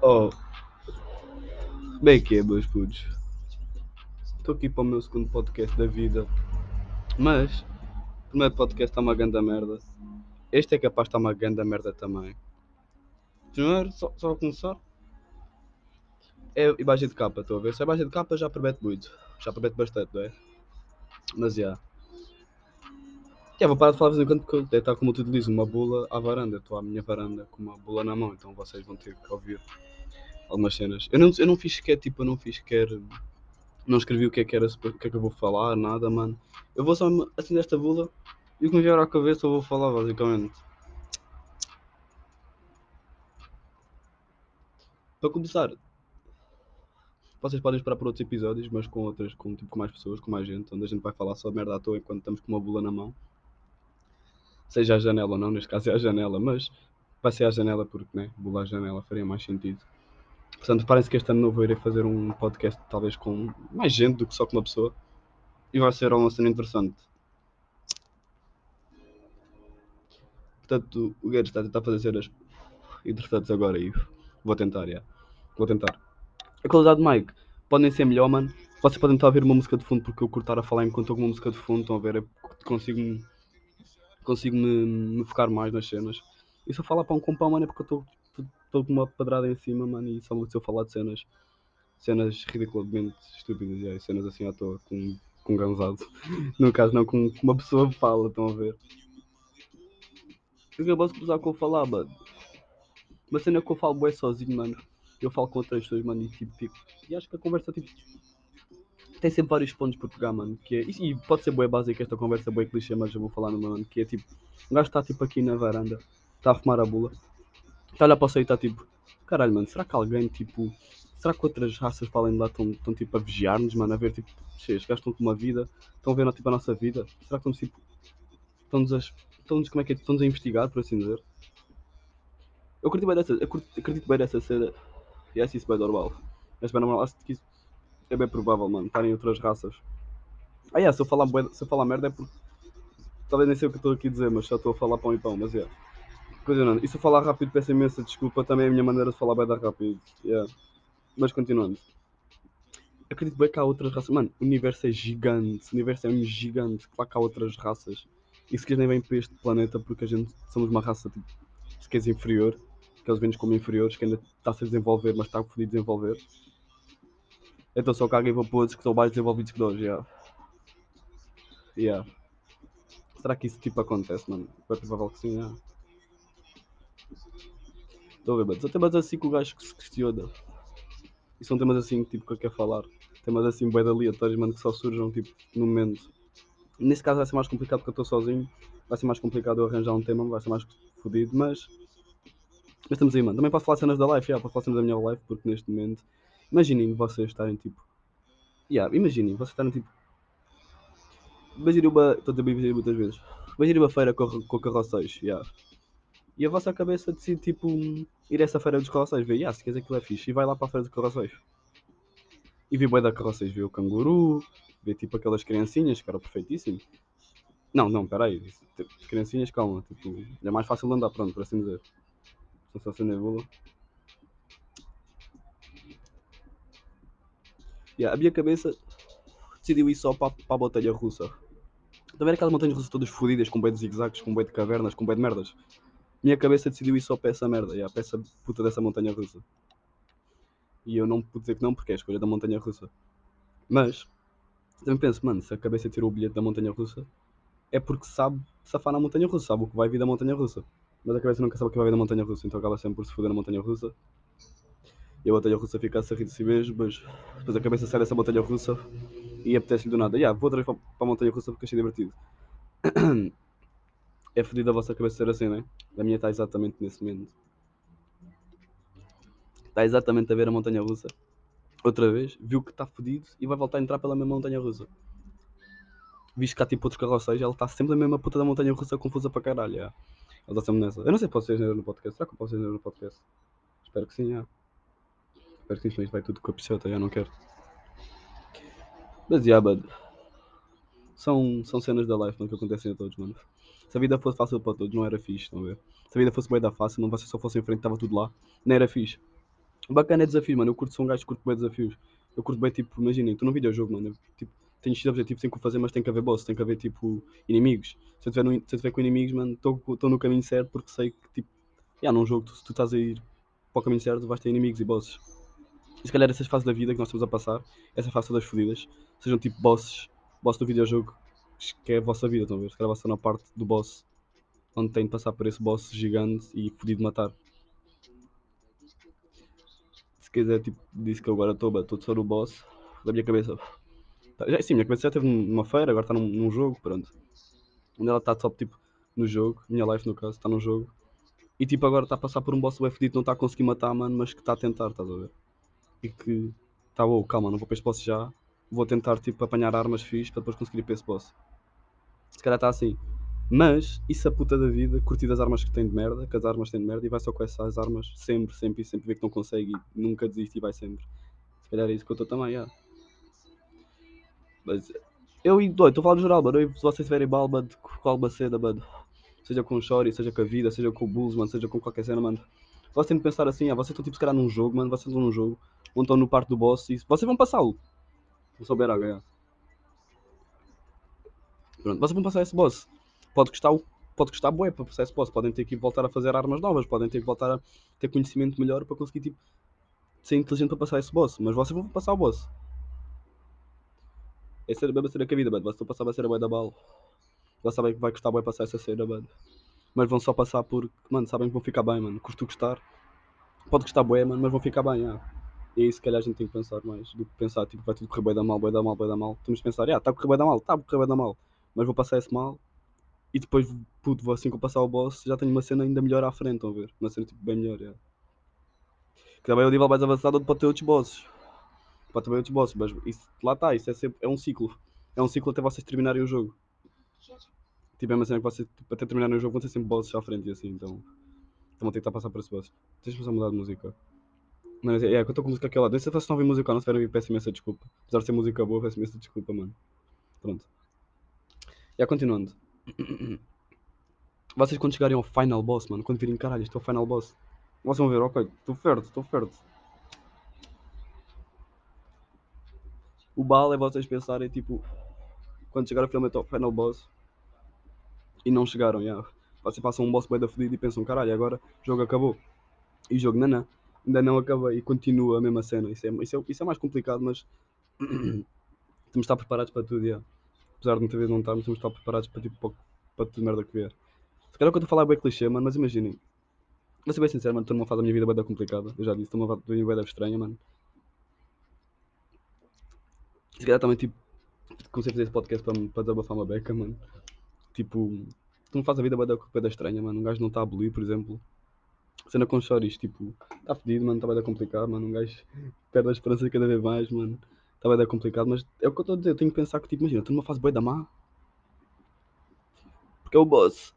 Oh. Bem que é, meus putos. Estou aqui para o meu segundo podcast da vida. Mas, o primeiro podcast está uma grande merda. Este é capaz de estar uma grande merda também. Primeiro, só, só começar. É imagem de capa, estou a ver. Se a imagem de capa já promete muito. Já promete bastante, não é? Mas já. Já vou parar de falar de vez em quando porque estar, como eu te utilizo, uma bula à varanda. Estou à minha varanda com uma bula na mão, então vocês vão ter que ouvir algumas cenas. Eu não, eu não fiz sequer, tipo, eu não fiz sequer. Não escrevi o que é que era, o que é que eu vou falar, nada, mano. Eu vou só assim desta bula e o que me vier à cabeça eu vou falar, basicamente. Para começar, vocês podem esperar por outros episódios, mas com outras, com, tipo, com mais pessoas, com mais gente, onde a gente vai falar só merda à toa enquanto estamos com uma bula na mão. Seja a janela ou não, neste caso é a janela, mas vai ser a janela porque, né, bula à janela faria mais sentido. Portanto, parece que este ano novo eu irei fazer um podcast talvez com mais gente do que só com uma pessoa. E vai ser uma cena interessante. Portanto, o Guedes está a tentar fazer cenas interessantes agora e vou tentar, já. Vou tentar. A qualidade de mic podem ser melhor, mano. Vocês podem estar a ouvir uma música de fundo porque eu cortar a falar enquanto estou com uma música de fundo. Estão a ver? Eu consigo, consigo me, me focar mais nas cenas. E se eu falar para um compão, mano, é porque eu estou com uma pedrada em cima, mano, e só me eu falar de cenas, cenas ridiculamente estúpidas, e aí, cenas assim à toa, com, com ganzado. No caso, não com, uma pessoa fala, estão a ver? Eu acabou de cruzar com eu falar, mano. Uma cena que eu falo bué sozinho, mano. Eu falo com outras pessoas, mano, e tipo, fico. E acho que a conversa, tipo. Tem sempre vários pontos por pegar, mano. Que é, e pode ser bué básica esta conversa, bué clichê, mas eu vou falar no mano. Que é tipo. Um gajo está tipo aqui na varanda, está a fumar a bula. Está a olhar para o céu e está tipo, caralho, mano, será que alguém, tipo, será que outras raças para além de lá estão, tipo, a vigiar-nos, mano, a ver, tipo, estes gajos estão com uma vida, estão ver, tipo, a nossa vida? Será que estão, tipo, estão-nos a, estão como é que é, estão-nos a investigar, por assim dizer? Eu acredito bem dessa, eu acredito bem dessa cena, e acho isso bem normal. Acho bem normal, acho que isso é bem provável, mano, estarem outras raças. Ah, é, se eu falar, se eu falar merda é porque, talvez nem sei o que estou aqui a dizer, mas já estou a falar pão e pão, mas é. Yeah. Continuando, e se eu falar rápido peço imensa desculpa, também é a minha maneira de falar dar rápido. Yeah. Mas continuando. Acredito bem que há outras raças. Mano, o universo é gigante. O universo é um gigante. Claro que há outras raças. E se nem vem para este planeta porque a gente somos uma raça tipo, se queres inferior. Que eles vêm como inferiores, que ainda está a se desenvolver, mas está a poder desenvolver. Então só caguem para outros que estão mais desenvolvidos que nós, yeah. Yeah. Será que isso tipo acontece, mano? É provável que sim, yeah. Estou a ver, mano. São temas assim que o gajo que se questiona. E são temas assim tipo, que eu quero falar. Temas assim bem aleatórios, mano, que só surjam tipo no momento. Nesse caso vai ser mais complicado porque eu estou sozinho. Vai ser mais complicado eu arranjar um tema, vai ser mais fodido, mas. Mas estamos aí, mano. Também posso falar cenas da live, já, posso falar cenas da minha live, porque neste momento. Imaginem vocês estarem tipo. Yeah, imaginem, vocês estarem tipo. Imaginem uma. Estou a dizer muitas vezes. Imaginem uma feira com, com carroceis, yeah. E a vossa cabeça decide, tipo, ir a essa feira dos carroceis, ver, ah, se queres aquilo é fixe, e vai lá para a feira dos carroceis. E vi boi da carroceis, vi o canguru, vi tipo aquelas criancinhas, que era perfeitíssimo. Não, não, peraí, tipo, criancinhas, calma, tipo, é mais fácil de andar, pronto, por assim dizer. Só se acender a bula. Yeah, a minha cabeça decidiu ir só para, para a montanha russa. Estão a ver aquelas montanhas russas todas fodidas, com boi de zigzags, com boi de cavernas, com boi de merdas? minha cabeça decidiu ir só para essa merda, yeah, para essa puta dessa montanha russa. E eu não pude dizer que não, porque é a escolha da montanha russa. Mas, também penso, mano, se a cabeça tirou o bilhete da montanha russa, é porque sabe safar na montanha russa, sabe o que vai vir da montanha russa. Mas a cabeça nunca sabe o que vai vir da montanha russa, então acaba sempre por se foder na montanha russa. E a montanha russa fica a rir de si mesmo, mas depois a cabeça sai dessa montanha russa e apetece-lhe do nada. Yeah, vou outra vez para a montanha russa porque achei divertido. é fodido a vossa cabeça ser assim, não é? A minha está exatamente nesse momento. Está exatamente a ver a montanha russa. Outra vez, viu que está fodido e vai voltar a entrar pela mesma montanha russa. Visto que há tipo outros carroceiros, ela está sempre na mesma puta da montanha russa confusa para caralho. Yeah. Ela está sempre nessa. Eu não sei se posso ser no podcast. Será que eu posso ser no podcast? Espero que sim, yeah. Isto vai tudo com a piscota, já não quero. Mas yeah, bud. são, são cenas da life, mano, que acontecem a todos, mano. Se a vida fosse fácil para todos, não era fixe, estão a ver? Se a vida fosse bem da fácil, não vocês só fossem em frente, estava tudo lá, não era fixe. O bacana é desafio, mano. Eu curto, sou um gajo que curto bem desafios. Eu curto bem, tipo, imaginem, estou num videojogo, mano. Eu, tipo, tenho X objetivos, tenho que fazer, mas tem que haver boss, tem que haver, tipo, inimigos. Se eu tiver, se com inimigos, mano, estou no caminho certo porque sei que, tipo, yeah, num jogo, tu, se tu estás a ir para o caminho certo, vais ter inimigos e bosses. E se calhar essas fases da vida que nós estamos a passar, essa fase das fodidas, sejam tipo bosses, boss do videojogo, que é a vossa vida, estão a ver? Se calhar vai ser na parte do boss, onde tem de passar por esse boss gigante e fodido matar. Se quiser, tipo, disse que eu agora estou todo só no boss, da minha cabeça. Tá, já, sim, minha cabeça já esteve numa feira, agora está num, num jogo, pronto. Onde ela está top, tipo, no jogo, minha life no caso, está no jogo. E tipo, agora está a passar por um boss web fedido, não está a conseguir matar, mano, mas que está a tentar, estás a ver? E que, tá, oh, calma, não vou para este boss já, vou tentar, tipo, apanhar armas fixe para depois conseguir ir para esse boss. Se calhar está assim. Mas, isso a puta da vida, curtir as armas que tem de merda, que as armas têm de merda, e vai só com essas armas sempre, sempre, e sempre ver que não consegue e nunca desiste e vai sempre. Se calhar é isso que eu estou também, yeah. Mas, eu e estou a falar no geral, mano. Se vocês tiverem balba de alguma cena, mano, seja com o Shori, seja com a vida, seja com o Bulls, mano, seja com qualquer cena, mano. Vocês têm de pensar assim, ah, vocês estão tipo se calhar num jogo, mano, vocês estão num jogo, ou no parte do boss e vocês vão passá-lo. Souber a ganhar. Pronto, vocês vão passar esse boss. Pode custar, pode custar bué para passar esse boss. Podem ter que voltar a fazer armas novas, podem ter que voltar a ter conhecimento melhor para conseguir tipo, ser inteligente para passar esse boss. Mas vocês vão passar o boss. Essa é a cena que a vida, mano. Vocês a passar a cena bué da bala. Já sabem que vai custar bué passar essa cena, mano. Mas vão só passar porque, mano, sabem que vão ficar bem, mano. Custa custar. Pode custar bué, mano, mas vão ficar bem, yeah. E aí se calhar a gente tem que pensar mais do que pensar, tipo, vai tudo correr bem da mal, bem da mal, bem da mal. Temos que pensar, ah, está a correr bem da mal, está a correr bem da mal. Mas vou passar esse mal e depois, puto, vou assim que eu passar o boss, já tenho uma cena ainda melhor à frente, estão a ver? Uma cena tipo bem melhor, yeah. Que também é o nível mais avançado onde pode ter outros bosses. Pode ter outros bosses, mas isso, lá está, isso é sempre, é um ciclo. É um ciclo até vocês terminarem o jogo. Tipo, é uma cena que vocês, tipo, até terminarem o jogo, vão ter sempre bosses à frente e assim, então. Então vão ter que estar a passar por esse boss. Deixa-me só mudar de música. Não, é, é, eu estou com música aqui. Nem sei se vocês a ouvir música não, se tiverem peço imensa desculpa. Apesar de ser música boa, peço imensa desculpa, mano. Pronto. Já continuando. Vocês quando chegarem ao final boss, mano, quando virem, caralho, isto é o final boss. Vocês vão ver, ok, estou perto, estou perto. O bal é vocês pensarem, tipo, quando chegar finalmente ao final boss e não chegaram, já. Yeah. Vocês passam um boss bem da fodida e pensam, caralho, agora o jogo acabou. E o jogo, não, não, ainda não acaba e continua a mesma cena. Isso é, isso é, isso é mais complicado, mas temos de estar preparados para tudo, yeah. apesar de muitas vezes não estarmos, temos de estar preparados para, tipo, para, para tudo merda que vier. Se calhar o que eu estou a falar é bem clichê, mano, mas imaginem. Vou ser bem sincero, mano, estou numa fase da minha vida bem complicada. Eu já disse, estou numa fase da minha vida estranha, mano. Se calhar também, tipo, comecei a fazer esse podcast para, para desabafar uma beca, mano. Tipo, tu não faz a vida bem da estranha, mano. Um gajo não está a abolir, por exemplo. Cena com choris, tipo, está fedido, mano, está bem complicado, mano. Um gajo perde a esperança cada vez mais, mano. Está bem complicado, mas é o que eu estou a dizer. Eu tenho que pensar que, tipo, imagina, estou numa fase boa da má. Porque é o boss.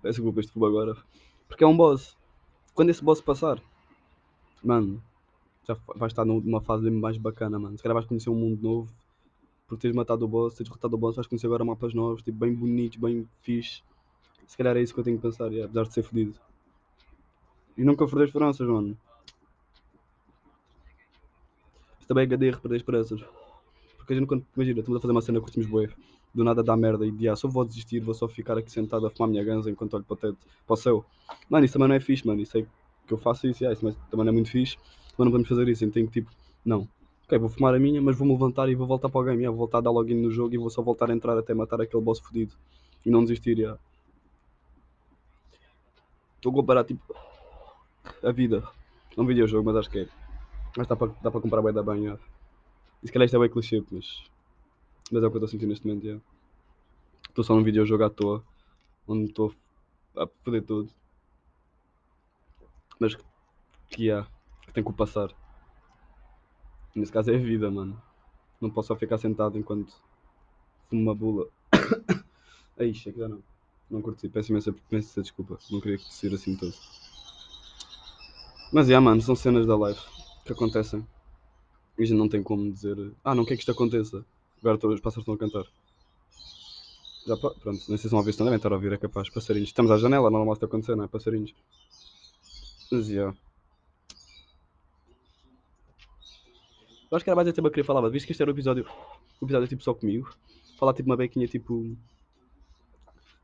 Peço desculpa este fumo agora. Porque é um boss. Quando esse boss passar, mano, já vais estar numa fase mais bacana, mano. Se calhar vais conhecer um mundo novo. Por teres matado o boss, teres derrotado o boss, vais conhecer agora mapas novos, tipo, bem bonitos, bem fixe. Se calhar é isso que eu tenho que pensar, yeah, apesar de ser fodido. E nunca perder esperanças, mano. Isto também é HDR, perder esperanças. Porque a gente, quando, imagina, estamos a fazer uma cena que curtimos bué do nada dá merda e de ah, só vou desistir, vou só ficar aqui sentado a fumar a minha ganza enquanto olho para o teto, para o céu. Mano, isso também não é fixe, mano. Isso é que eu faço isso, yeah, isso também não é muito fixe, mas não vamos fazer isso. Então tenho que tipo, não. Ok, vou fumar a minha, mas vou-me levantar e vou voltar para o game. Yeah, vou voltar a dar login no jogo e vou só voltar a entrar até matar aquele boss fodido. E não desistir, yeah. Estou a comparar tipo a vida. É um videojogo, mas acho que é. Mas dá para, dá para comprar bem da yeah. E se calhar isto é bem clichê, mas mas é o que eu estou sentindo neste momento. Estou só num videojogo à toa, onde estou a perder tudo. Mas que yeah, que tem que o passar. Nesse caso é a vida, mano. Não posso só ficar sentado enquanto fumo uma bula. Aí, chega já não. Não curti, peço imensa, imensa desculpa. Não queria que ser assim todo. Mas, yeah, mano, são cenas da live que acontecem. E a gente não tem como dizer, ah, não quer que isto aconteça. Agora todos os pássaros estão a cantar. Já, pronto, não sei se vão ouvir isso, não devem estar a ouvir, é capaz. Passarinhos. Estamos à janela, normal está a acontecer, não é? Passarinhos. Mas, já. Eu acho que era mais esse tema que eu queria falar, mas visto que este era o episódio, o episódio tipo só comigo, falar tipo uma bequinha tipo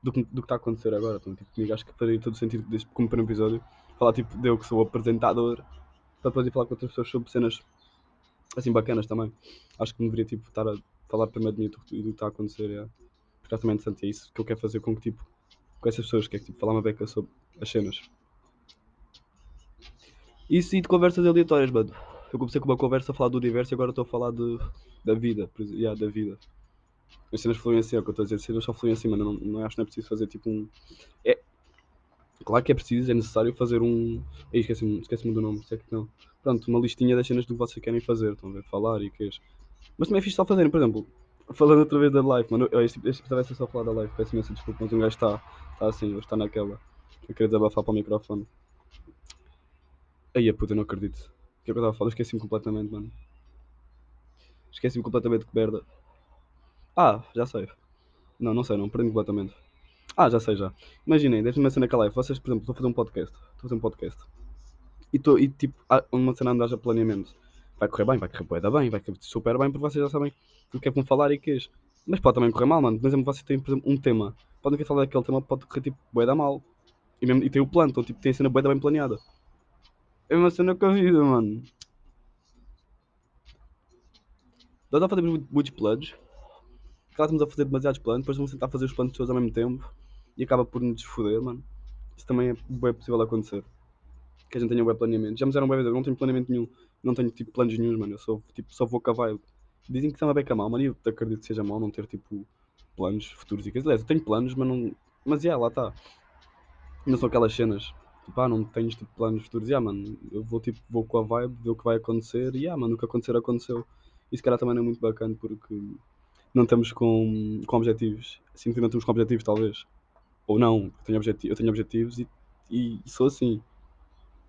do que do que está a acontecer agora. Então, tipo, comigo acho que faria todo o sentido como primeiro episódio. Falar tipo de eu que sou apresentador, para depois ir falar com outras pessoas sobre cenas assim bacanas também. Acho que me deveria tipo estar a falar primeiro de mim e do, que está a acontecer. Yeah. Porque também interessante é isso que eu quero fazer com que tipo com essas pessoas, que é tipo falar uma beca sobre as cenas. Isso e de conversas aleatórias, mano. Eu comecei com uma conversa a falar do universo e agora estou a falar de, da vida. Por exemplo, yeah, da vida. As cenas fluem assim, é o que eu estou a dizer. As cenas só fluem assim, mano. Não, não acho que não é preciso fazer tipo um. É. Claro que é preciso, é necessário fazer um. Esqueci-me esqueci do nome, sei que não. Pronto, uma listinha das cenas do que vocês querem fazer. Estão a ver? Falar e queres. Mas também é fixe só fazerem, por exemplo. Falando outra vez da live, mano. Eu, este, vai ser só falar da live. Peço imensa desculpa, mas um gajo está tá assim, hoje está naquela. Eu queria desabafar para o microfone. Aí a puta, não acredito. O que é que eu estava a falar? Esqueci-me completamente, mano. Esqueci-me completamente que merda. Ah, já sei. Não, não sei, não, perdi completamente. Ah, já sei já. Imaginem, deixem-me uma cena naquela live. Vocês, por exemplo, estou a fazer um podcast. Estou a fazer um podcast. E, tô, e tipo, uma cena andar já planeamento. Vai correr bem, vai correr bué da bem, vai correr super bem, porque vocês já sabem o que é que vão falar e que é. Mas pode também correr mal, mano. Por exemplo, vocês têm, por exemplo, um tema. Podem vir falar daquele tema, pode correr tipo bué da mal. E, mesmo, e tem o plano, então tipo, tem a cena bué da bem planeada. É uma cena com a vida, mano. Nós a fazer muitos planos. Claro, estamos a fazer demasiados planos, depois vamos tentar fazer os planos todos ao mesmo tempo e acaba por nos foder, mano. Isso também é bem possível acontecer. Que a gente tenha um bom planeamento. Já me disseram bem vezes, eu não tenho planeamento nenhum, não tenho tipo planos nenhum, mano. Eu sou, tipo, só vou vibe. Dizem que isso é uma beca mal, mano, e eu acredito que seja mal não ter tipo planos futuros e coisas. Aliás, eu tenho planos, mas não. Mas já, yeah, lá está. Não são aquelas cenas tipo, ah, não tens tipo, planos futuros, yeah, mano, eu vou tipo, vou com a vibe, ver o que vai acontecer, e yeah, mano, o que acontecer, aconteceu. Isso cara também não é muito bacana porque não estamos com, com objetivos. Não estamos com objetivos, talvez. Ou não, eu tenho, objeti eu tenho objetivos e, e sou assim.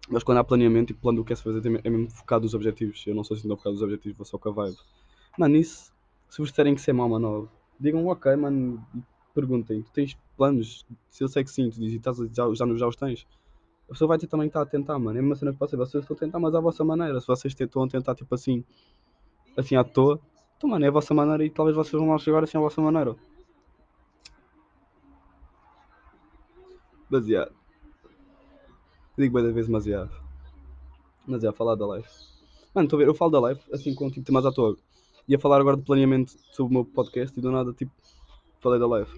Mas quando há planeamento e plano do que é se fazer, é mesmo focado nos objetivos. Eu não sou assim tão focado nos objetivos, vou só com a vibe. Mano, isso, se vos disserem que é mau, mano, digam ok, mano, e perguntem, tu tens planos? Se eu sei que sim, tu dizes, já, já, já os tens a pessoa vai ter também estar a tentar, mano. É uma cena que ser, vocês estão a tentar, mas à vossa maneira. Se vocês a tentar, tipo assim, assim à toa, então, mano, é a vossa maneira e talvez vocês vão lá chegar assim à vossa maneira. Baseado. Digo bem da vez demasiado. Mas é, a falar da live. Mano, estou a ver, eu falo da live, assim, com tipo temas à toa. Ia falar agora de planeamento sobre o meu podcast e do nada, tipo, falei da live.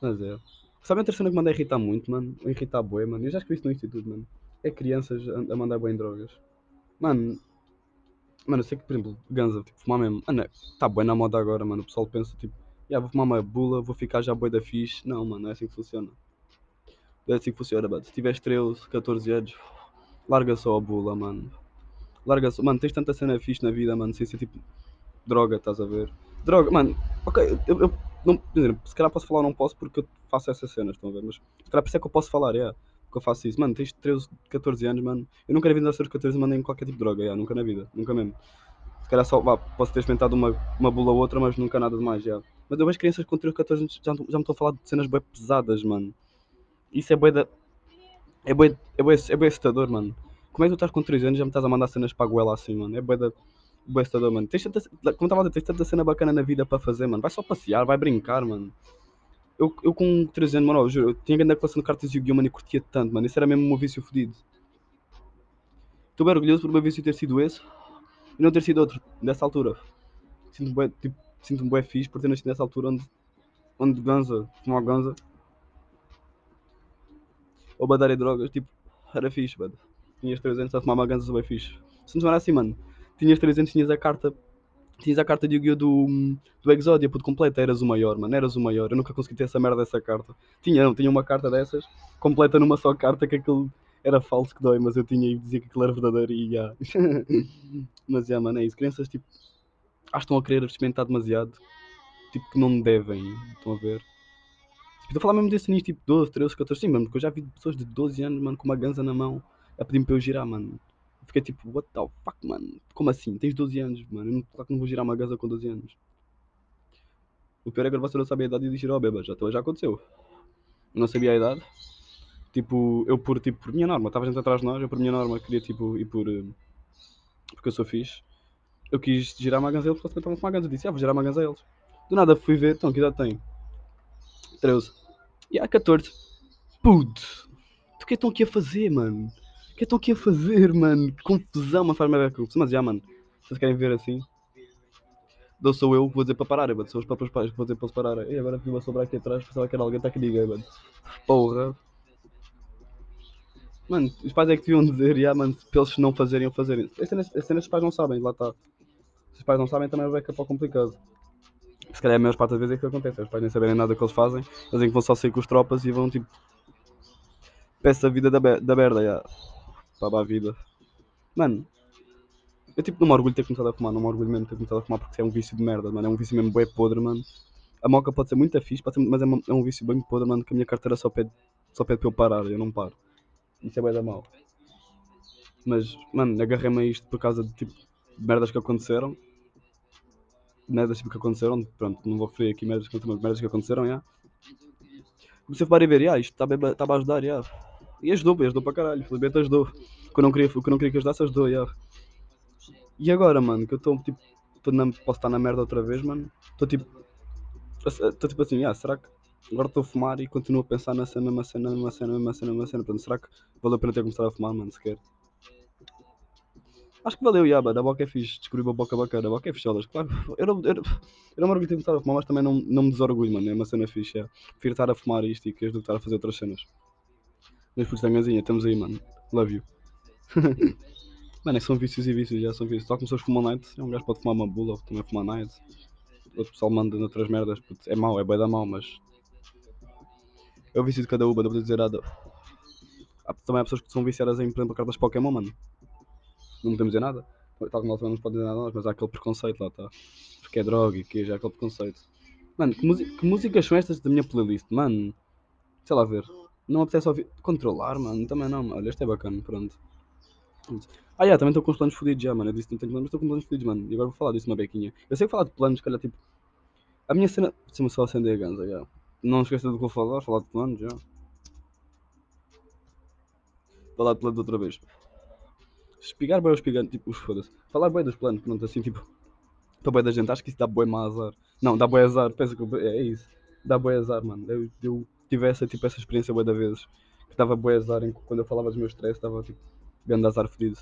Mas é. Sabe a terceira que manda irritar muito, mano? Irritar boi, mano? Eu já escrevi isso no instituto, mano. É crianças a, mandar boi em drogas. Mano, mano, eu sei que, por exemplo, ganza, tipo, fumar mesmo. Mano, tá boi na moda agora, mano. O pessoal pensa, tipo, yeah, vou fumar uma bula, vou ficar já boi da fixe. Não, mano, não é assim que funciona. É assim que funciona, mano. Se tiveres 13, 14 anos, larga só a bula, mano. Larga só. Mano, tens tanta cena fixe na vida, mano, sem ser tipo droga, estás a ver? Droga, mano, ok, eu, eu não, se calhar posso falar ou não posso porque eu faço essas cenas, estão a ver? Mas se calhar por isso é que eu posso falar, é. Yeah, porque eu faço isso. Mano, tens 13, 14 anos, mano. Eu nunca na vida aos 14 mandei qualquer tipo de droga, yeah, nunca na vida, nunca mesmo. Se calhar só, vá, posso ter experimentado uma, uma bula ou outra, mas nunca nada de mais, yeah. Mas eu vejo crianças com 13, 14 anos já, já me estão a falar de cenas bem pesadas, mano. Isso é bem da. É bem, é bem, é bem assustador, mano. Como é que tu estás com 3 anos e já me estás a mandar cenas para a goela assim, mano? É bem da assustador, mano. Tens tanta, como estava a dizer, tens tanta cena bacana na vida para fazer, mano. Vai só passear, vai brincar, mano. Eu, eu com 13 anos, mano, eu juro, eu tinha grande classe no cartas Yu-Gi-Oh! mano, e curtia tanto, mano. Isso era mesmo um meu vício fodido. Estou bem orgulhoso por o meu vício ter sido esse e não ter sido outro, nessa altura. Sinto-me bem, tipo, sinto-me bem fixe por ter nascido nessa altura onde, onde ganza, fumar ganza ou badar e drogas, tipo, era fixe, mano. Tinhas 3 anos a fumar uma ganza, bem fixe. Se não era assim, mano tinhas 300, tinhas a carta. Tinhas a carta de Yu-Gi-Oh! Do, do Exodia, puto completa, eras o maior, mano, eras o maior. Eu nunca consegui ter essa merda dessa carta. Tinha, não, tinha uma carta dessas, completa numa só carta, que aquilo era falso que dói, mas eu tinha e dizia que aquilo era verdadeiro e já. Mas já, mano, é isso. Crianças, tipo, acho que estão a querer experimentar demasiado, tipo, que não devem, estão a ver? Tipo, estou a falar mesmo desse nicho, tipo, 12, 13, 14, sim, mano, porque eu já vi pessoas de 12 anos, mano, com uma ganza na mão, a pedir-me para eu girar, mano. Fiquei tipo, what the fuck, mano? Como assim? Tens 12 anos, mano. Eu não, claro que não vou girar uma gaza com 12 anos. O pior é que você não sabia a idade e disse ao beba, já, já aconteceu. Não sabia a idade. Tipo, eu por, tipo, por minha norma, estava gente atrás de nós, eu por minha norma queria tipo ir por. eh, Porque eu sou fixe. Eu quis girar uma ganza a eles porque eles estavam a fumar ganza. Eu disse, ah, vou girar uma ganza a eles. Do nada fui ver, então que idade tem? 13. E há 14. Puto! Tu o que estão aqui a fazer, mano? O que estão aqui a fazer, mano? Que confusão, faz-me ver confusão. Mas já, mano, se vocês querem ver assim, não sou eu que vou dizer para pararem, mano. São os próprios pais que vou dizer para eles pararem. E agora vi-me a sobrar aqui atrás, pensava que era alguém, está que ninguém, mano. Porra. Mano, os pais é que deviam dizer, já, mano, para eles não fazerem ou fazerem. As cenas, as cenas os pais não sabem, lá está. Se os pais não sabem, também vai ficar para complicado. Se calhar a maior parte das vezes é que acontece. Os pais nem saberem nada do que eles fazem, eles dizem que vão só sair com os tropas e vão tipo. Peça a vida da, be- da merda, já. Para a vida. Mano, eu tipo não me orgulho de ter começado a fumar, não me orgulho mesmo de ter começado a fumar porque é um vício de merda, mano. É um vício mesmo bué podre, mano. A moca pode ser muito fixe, ser- mas é, uma- é um vício bem podre, mano, que a minha carteira só pede, só pede para eu parar, eu não paro. Isso é bem da mal. Mas, mano, agarrei-me a isto por causa de tipo merdas que aconteceram. Merdas tipo que aconteceram, pronto, não vou referir aqui merdas que aconteceram, mas merdas que aconteceram, já. Comecei a fumar e ver, já, isto está a ajudar, já. E ajudou, ajudou para caralho, felizmente ajudou. O que eu não queria, o que eu não queria que ajudasse, ajudou, já. E agora, mano, que eu estou tipo, tô na, posso estar na merda outra vez, mano. Estou tipo, estou tipo assim, ah, será que agora estou a fumar e continuo a pensar cena, mesma cena, mesma cena, mesma cena, mesma cena. Portanto, será que valeu a pena ter começado a fumar, mano, sequer? Acho que valeu, Yaba, da boca é fixe, descobri uma boca bacana, a boca é ficholas, claro. Eu não, eu, eu não me orgulho de começado a fumar, mas também não, não me desorgulho, mano, é uma cena fixe, é. Prefiro estar a fumar isto e que do que estar a fazer outras cenas. Mas por tangazinha, estamos aí, mano. Love you. mano, é que são vícios e vícios, já são vícios. Só começou a fumar night, é um gajo pode fumar uma bula, também fumar night. Outro pessoal manda noutras merdas, é mau, é bem da mau, mas. É o vício de cada uva, não vou dizer nada. Há, também há pessoas que são viciadas em, por exemplo, cartas Pokémon, mano. Não podemos dizer nada. Tal como nós também não pode dizer nada mas há aquele preconceito lá, tá? Porque é droga e que já há aquele preconceito. Mano, que, que músicas são estas da minha playlist? Mano, sei lá ver. Não apetece ouvir. Controlar, mano, também não. Olha, este é bacana, pronto. Ah, já, também estou com os planos fodidos já, mano. Eu disse que não tenho planos, mas estou com planos fodidos, mano. E agora vou falar disso uma bequinha. Eu sei que falar de planos, calhar, tipo. A minha cena. Deixa-me só acender a ganza, já. Não esqueça do que vou falar, falar de planos, já. Falar de planos outra vez. Espigar bem ou espigar, tipo, os foda-se. Falar bem dos planos, pronto, assim, tipo. Para bem da gente, acho que isso dá bem má azar. Não, dá bem azar, pensa que eu- é, é isso. Dá bem azar, mano. Eu, eu tive essa, tipo, essa experiência bué da vezes. Que dava bem azar em, quando eu falava dos meus stress, estava tipo, grande azar fedido.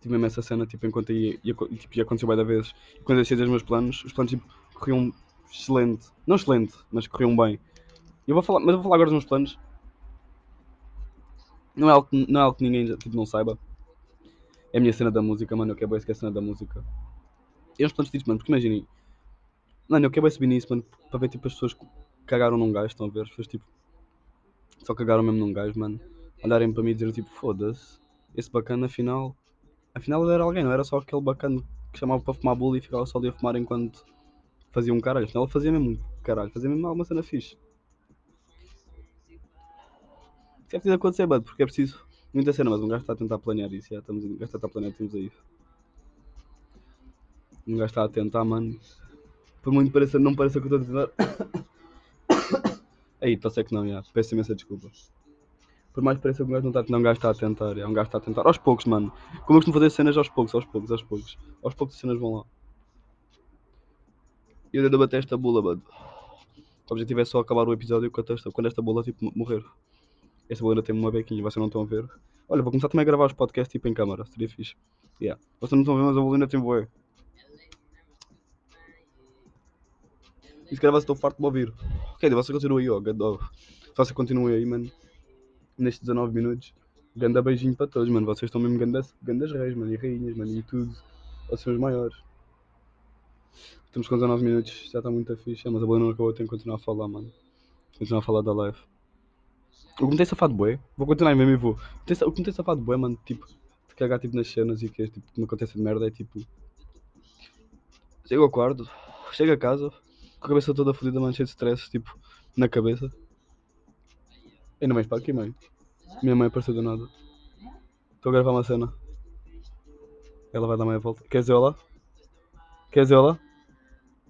Tive mesmo essa cena, tipo, enquanto ia, ia, tipo, ia acontecer bué da vezes. E quando eu decidi os meus planos, os planos, tipo, corriam excelente. Não excelente, mas corriam bem. Eu vou falar, mas eu vou falar agora dos meus planos. Não é algo, não é algo que ninguém tipo, não saiba. É a minha cena da música, mano. Eu quero é a cena da música. E uns planos disso, mano, porque imaginem. Mano, eu quero subir nisso, mano, para ver tipo as pessoas cagaram num gajo, estão a ver? As pessoas tipo. Só cagaram mesmo num gajo, mano. Olharem para mim e dizer tipo, foda-se. Esse bacana afinal. Afinal ele era alguém, não era só aquele bacana que chamava para fumar bula e ficava só ali a fumar enquanto fazia um caralho. Afinal ele fazia mesmo caralho, fazia mesmo alguma cena fixe. Isso é preciso acontecer, mano, porque é preciso muita cena, mas um gajo está a tentar planear isso, já estamos, um gajo está a planear, temos aí. Um gajo está a tentar, mano. Por muito pareça, não pareça que eu estou a tentar. Aí, tô sei que não, já. Peço imensa desculpa. Por mais que pareça que um gajo não está a um gajo está a tentar, é um gajo está a tentar. Aos poucos, mano. Como eu costumo fazer cenas aos poucos, aos poucos, aos poucos. Aos poucos as cenas vão lá. E eu ainda bater esta bula, mano. O objetivo é só acabar o episódio quando esta, quando esta bola tipo, morrer. Esta bola ainda tem uma bequinha, vocês não estão a ver. Olha, vou começar também a gravar os podcasts tipo em câmara, seria fixe. Yeah. Vocês não estão a ver, mas a bola ainda tem boé. E se calhar vocês estão farto de me ouvir. Ok, você continua aí, ó, ganda. Se você continua aí, mano, nestes 19 minutos, ganda beijinho para todos, mano. Vocês estão mesmo gandas, gandas reis, mano, e rainhas, mano, e tudo. Vocês são os maiores. Estamos com 19 minutos, já está muito fixe, mas a bola não acabou, eu tenho que continuar a falar, mano. Continuar a falar da live. O que me tem safado bué, vou continuar mesmo e vou. O que me tem safado bué, mano, tipo, de cagar tipo nas cenas e que tipo, que não acontece de merda, é tipo. Chego ao quarto, chego a casa, com a cabeça toda fodida, mano, cheio de stress, tipo, na cabeça. E não vens para aqui, mãe. Minha mãe apareceu do nada. Estou a gravar uma cena. Ela vai dar meia volta. Quer dizer olá? Quer dizer olá?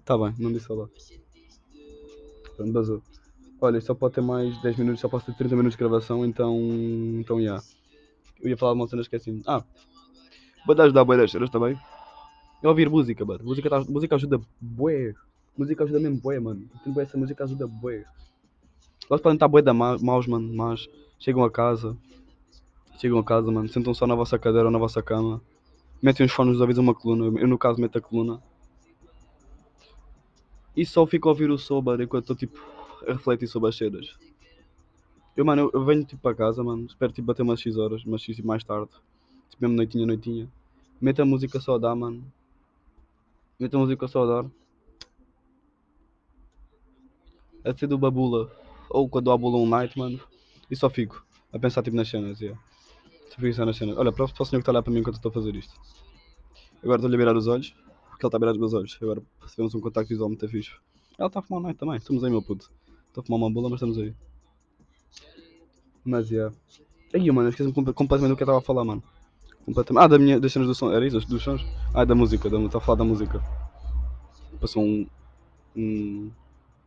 Tá bem, não disse olá. Pronto, basou. Olha, só pode ter mais 10 minutos, só posso ter 30 minutos de gravação, então. Então, já. Yeah. Eu ia falar uma cena, esqueci. Ah! Pode ajudar a das cenas também. É ouvir música, mano. Música, tá, música ajuda bué. Música ajuda mesmo bué, mano. Tipo, essa música ajuda bué. Elas podem estar bué da maus, mano, mas chegam a casa. Chegam a casa, mano. Sentam só na vossa cadeira ou na vossa cama. Metem os fones ouvidos uma coluna. Eu, no caso, meto a coluna. E só fico a ouvir o som, mano, enquanto estou, tipo, a refletir sobre as cenas. Eu, mano, eu, eu venho, tipo, para casa, mano. Espero, tipo, bater umas 6 horas, umas 6 mais tarde. Tipo, mesmo noitinha, noitinha. Meto a música só a dar, mano. Meto a música só a dar. A ser do Babula. Ou quando há Bula um night, mano. E só fico a pensar, tipo, nas cenas, yeah. Só fico a nas cenas. Olha, para, o senhor que está olhar para mim enquanto estou a fazer isto. Agora estou-lhe a virar os olhos porque ele está a virar os meus olhos. Agora recebemos um contacto visual muito fixe. Ela está a fumar um night também. Estamos aí, meu puto. A fumar uma bula, mas estamos aí. Mas, yeah. Aí, mano, esqueci-me completamente do que eu estava a falar, mano. Completamente. Ah, da minha, das cenas do som. Era isso? Dos sons? Ah, da música. Estava a falar da música. Passou um. um...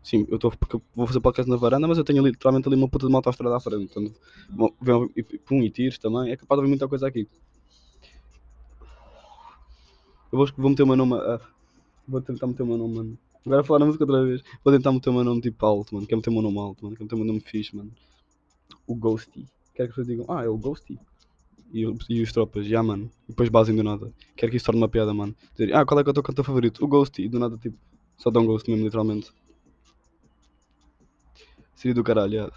Sim, eu estou. Porque eu vou fazer podcast na varanda, mas eu tenho literalmente ali uma puta de uma autostrada à frente. Então, vem e, pum, e tiros também. É capaz de haver muita coisa aqui. Eu vou, vou meter o meu nome. Uh, vou tentar meter o meu nome, mano. Agora falar na música outra vez. Vou tentar meter o meu nome tipo alto, mano. Quero meter o meu nome alto, mano. Quero meter o meu nome fixe, mano. O Ghosty. Quero que as pessoas digam, ah, é o Ghosty. E, e os tropas, já, yeah, mano. E depois basem do nada. Quero que isso torne uma piada, mano. Dizer, ah, qual é que é o teu cantor favorito? O Ghosty. E do nada, tipo, só dá um ghost mesmo, literalmente. Seria do caralho, yeah.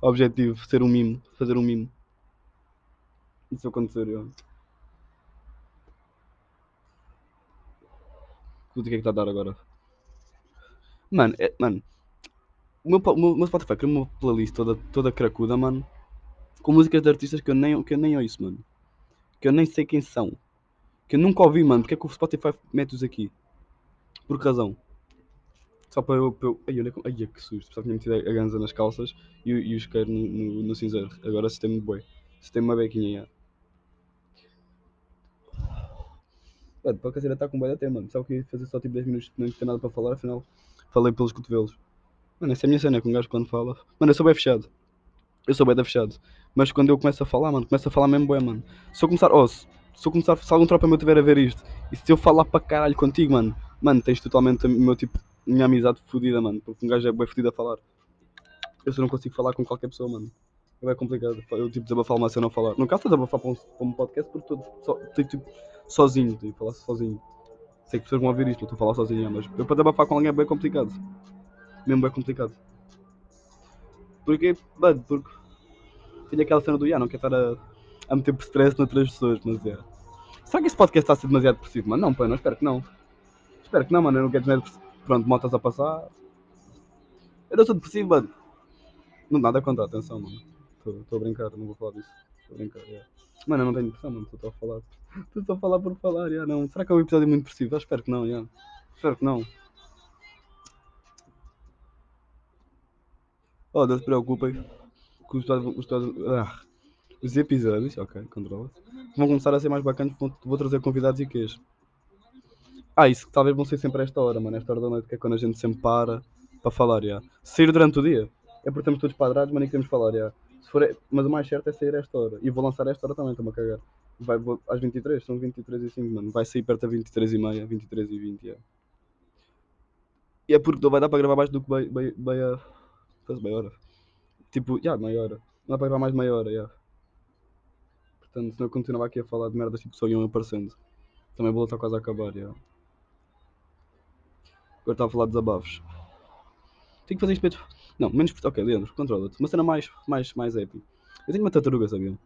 Objetivo, ser um mimo. Fazer um mimo. Isso acontecer, yeah. o que é que está a dar agora. Mano, é, mano. O meu, o meu Spotify criou uma playlist toda, toda cracuda, mano. Com músicas de artistas que eu, nem, que eu nem ouço, mano. Que eu nem sei quem são. Que eu nunca ouvi, mano. Porque é que o Spotify mete-os aqui? Por que razão? Só para eu. Eu ai, olha, ai, que susto. Só tinha metido a ganza nas calças e, e o isqueiro no, no, no cinzeiro. Agora sistema de boi. Sistema uma bequinha, yeah. Mano, para a está com boia até, mano. Só que ia fazer só tipo 10 minutos, não tinha nada para falar, afinal falei pelos cotovelos. Mano, essa é a minha cena, com um gajo quando fala. Mano, eu sou bem fechado. Eu sou bem da fechado. Mas quando eu começo a falar, mano, começo a falar mesmo bem, mano. Se eu começar, oh, se, se eu começar, se algum tropa meu tiver a ver isto, e se eu falar para caralho contigo, mano, mano, tens totalmente o meu tipo, minha amizade fodida, mano. Porque um gajo é bem fodido a falar. Eu só não consigo falar com qualquer pessoa, mano. É complicado. Eu tipo desabafar uma cena a falar. No caso, desabafar para um, para um podcast porque estou só, tipo, sozinho, tenho que falar sozinho. Sei que pessoas vão ouvir isto, não estou a falar sozinho, mas eu para desabafar com alguém é bem complicado. Mesmo bem complicado. Porque, mano, porque tenho aquela cena do, yeah, não quero estar a, a meter stress noutras pessoas, mas é. Será que este podcast está a ser demasiado depressivo, mano? Não, pô, não, espero que não. Espero que não, mano, eu não quero dizer, pronto, motas a passar. Eu não sou depressivo, mano. Não nada contra, atenção, mano. Estou a brincar, não vou falar disso. Estou a brincar, yeah. Mano, eu não tenho depressão, mano, estou a falar. Estou a falar por falar, yeah, não. Será que é um episódio muito? Eu espero que não, yeah. Espero que não. Oh, não se preocupem. Os, os, ah, os episódios, ok, controla. Vão começar a ser mais bacanas, vou, trazer convidados e queijo. Ah, isso talvez vão ser sempre a esta hora, mano. Esta hora da noite, que é quando a gente sempre para para falar, já. Sair durante o dia é porque estamos todos padrados, mas nem queremos falar, já. Se for, mas o mais certo é sair esta hora. E vou lançar esta hora também, estou-me a cagar. Vai, vou, às 23, são 23 e 5, mano. Vai sair perto da 23 e meia, 23 e 20, yeah. E é porque não vai dar para gravar mais do que meia, meia, meia, meia hora. Tipo, já, yeah, meia hora. Não dá para gravar mais meia hora, já. Yeah. Portanto, senão eu continuava aqui a falar de merdas tipo só iam aparecendo. Também vou estar quase a acabar, já. Yeah. Agora estava a falar de desabafos. Tenho que fazer isto não, menos. Ok, Leandro, controla-te. Uma cena mais, mais, mais épica. Eu tenho uma tartaruga, sabia?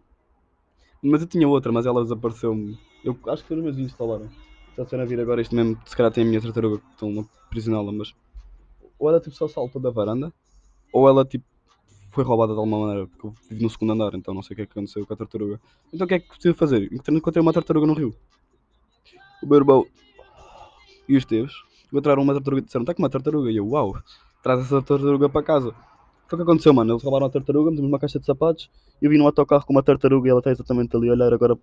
Mas eu tinha outra, mas ela desapareceu-me. Eu acho que foi os meus vídeos que falaram. Se a vir agora este mesmo, se calhar tem a minha tartaruga que estão a aprisioná-la, mas. Ou ela tipo só saltou da varanda, ou ela tipo foi roubada de alguma maneira, porque eu vivo no segundo andar, então não sei o que é que aconteceu com a tartaruga. Então o que é que preciso fazer? Encontrei uma tartaruga no rio. O meu irmão e os teus encontraram uma tartaruga e disseram: está com uma tartaruga? E eu, uau, traz essa tartaruga para casa. Foi o que aconteceu, mano. Eles roubaram a tartaruga, metemos uma caixa de sapatos. Eu vim no autocarro com uma tartaruga e ela está exatamente ali a olhar agora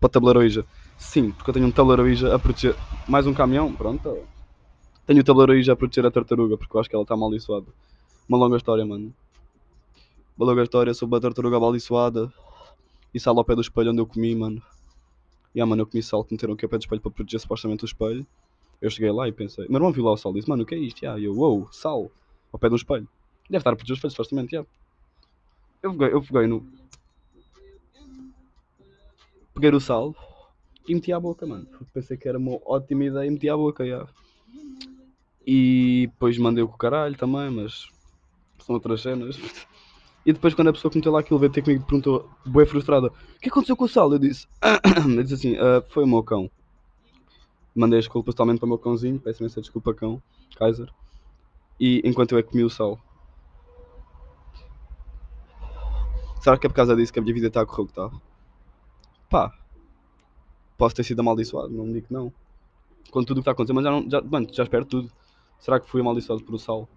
para a tabuleiroija. Sim, porque eu tenho um tabuleiroija a proteger. Mais um caminhão, pronto. Tenho o tabuleiro já a proteger a tartaruga, porque eu acho que ela está amaldiçoada. Uma longa história, mano. Uma longa história sobre a tartaruga amaldiçoada. E sal ao pé do espelho onde eu comi, mano. E ah, mano, eu comi sal que meteram aqui ao pé do espelho para proteger supostamente o espelho. Eu cheguei lá e pensei, meu irmão viu lá o sal e disse, mano, o que é isto? E eu, uou, wow, sal, ao pé do espelho. Deve estar a proteger o espelho, supostamente, yeah. Eu peguei, eu peguei no. Peguei o sal e meti à boca, mano. Pensei que era uma ótima ideia e meti à boca, yeah. E depois mandei o com o caralho também, mas são outras cenas. E depois quando a pessoa que meteu lá aquilo veio ter comigo perguntou, boa frustrada, o que aconteceu com o sal? Eu disse, eu disse assim, ah, foi o meu cão. Mandei as desculpas totalmente para o meu cãozinho, peço imensa desculpa cão, Kaiser. E enquanto eu é que comi o sal. Será que é por causa disso que a minha vida está a correr o que está? Pá, posso ter sido amaldiçoado, não me digo que não. Com tudo o que está a acontecer, mas já, não, já, mano, já espero tudo. Será que fui amaldiçoado por o sal?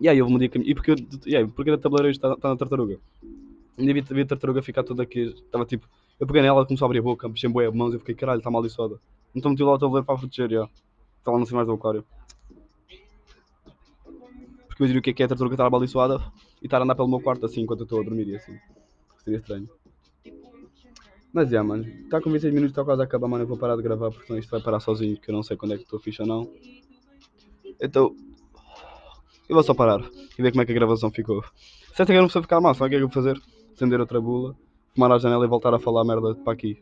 E aí houve um dia que. E porque, yeah, porque a tabuleiro está, está na tartaruga. Um vi, a tartaruga ficar toda aqui. Estava tipo. Eu peguei nela, começou a abrir a boca, mexei em boé mãos. Eu fiquei, caralho, está amaldiçoada. Então meti lá o tabuleiro para proteger, já. Está lá no cima do aquário. Diria o que é que é a tartaruga estar amaldiçoada e estar a andar pelo meu quarto assim enquanto eu estou a dormir assim. Seria estranho. Mas yeah, mano. Está com 26 minutos, está quase a acabar, mano. Eu vou parar de gravar porque senão isto vai parar sozinho, porque eu não sei quando é que estou fixe ou não. Então. Eu vou só parar e ver como é que a gravação ficou. Se esta gravação ficar mal, sabe o que é que eu vou fazer? Acender outra bula, fumar a janela e voltar a falar merda para aqui.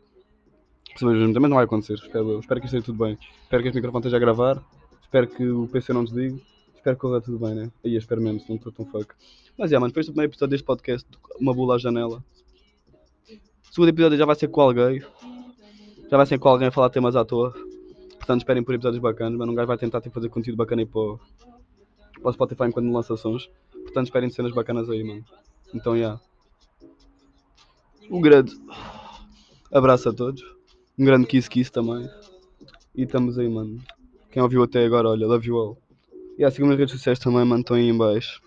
Também não vai acontecer, espero, espero que esteja tudo bem. Espero que este microfone esteja a gravar, espero que o PC não desligue, espero que corra tudo bem, né? Aí espero mesmo, se não estou tão fuck. Mas é, yeah, mano, depois do primeiro episódio deste podcast, uma bula à janela. O segundo episódio já vai ser com alguém. Já vai ser com alguém a falar temas à toa. Portanto, esperem por episódios bacanas, mas um gajo vai tentar tipo, fazer conteúdo bacana aí para para o Spotify enquanto lança sons. Portanto, esperem cenas bacanas aí, mano. Então, já. Yeah. Um grande abraço a todos. Um grande kiss kiss também. E estamos aí, mano. Quem ouviu até agora, olha, love you all. E yeah, sigam nas redes sociais também, mano. Estão aí em baixo.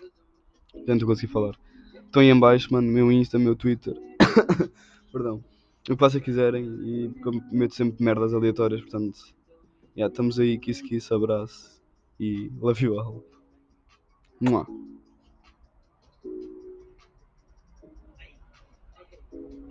Já não estou conseguir falar. Estão aí em baixo, mano. Meu Insta, meu Twitter. Perdão. O que vocês quiserem. E meto sempre merdas aleatórias, portanto. Yeah, estamos aí, kiss kiss, abraço. E love you all. 么。